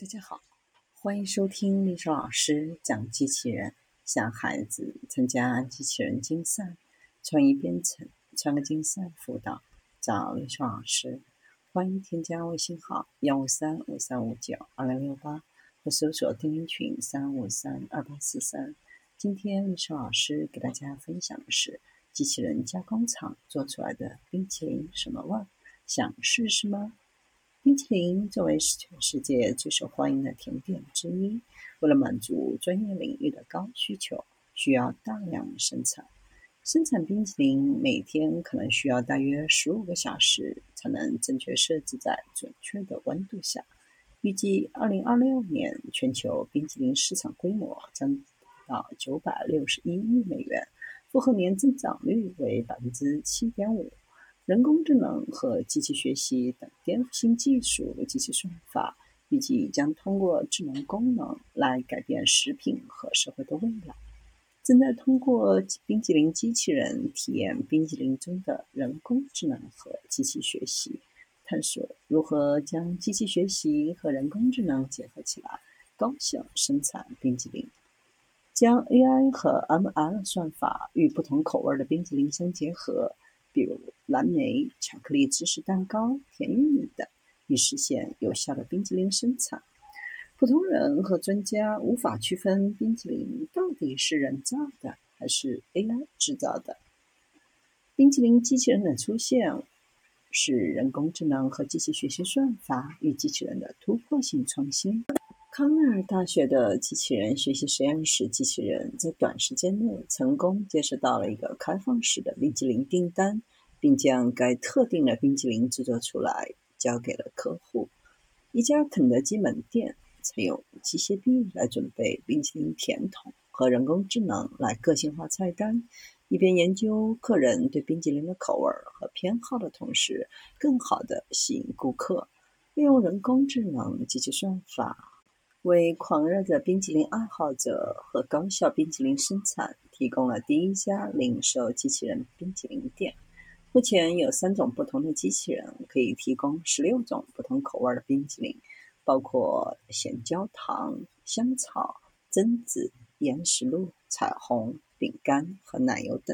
大家好，欢迎收听丽莎老师讲机器人，想孩子参加机器人竞赛、创意编程、创客竞赛辅导，找丽莎老师。欢迎添加微信号幺五三五三五九二零六八，或搜索钉钉群三五三二八四三。今天丽莎老师给大家分享的是机器人加工厂做出来的冰淇淋什么味儿？想试试吗？冰淇淋作为全世界最受欢迎的甜点之一，为了满足专业领域的高需求，需要大量生产。生产冰淇淋每天可能需要大约十五个小时，才能正确设置在准确的温度下。预计二零二六年全球冰淇淋市场规模将达到九百六十一亿美元，复合年增长率为百分之七点五。人工智能和机器学习等颠覆性技术及其算法，预计将通过智能功能来改变食品和社会的未来。正在通过冰淇淋机器人体验冰淇淋中的人工智能和机器学习，探索如何将机器学习和人工智能结合起来，高效生产冰淇淋。将 AI 和 ML 算法与不同口味的冰淇淋相结合。比如蓝莓、巧克力芝士蛋糕、甜玉米等，以实现有效的冰淇淋生产。普通人和专家无法区分冰淇淋到底是人造的还是 AI 制造的。冰淇淋机器人的出现，是人工智能和机器学习算法与机器人的突破性创新。康奈尔大学的机器人学习实验室机器人在短时间内成功接收到了一个开放式的冰淇淋订单，并将该特定的冰淇淋制作出来交给了客户。一家肯德基门店采用机械臂来准备冰淇淋甜筒和人工智能来个性化菜单，一边研究客人对冰淇淋的口味和偏好的同时，更好地吸引顾客。利用人工智能及其算法。为狂热的冰淇淋爱好者和高效冰淇淋生产提供了第一家零售机器人冰淇淋店。目前有三种不同的机器人可以提供十六种不同口味的冰淇淋，包括咸焦糖、香草、榛子、岩石露、彩虹、饼干和奶油等。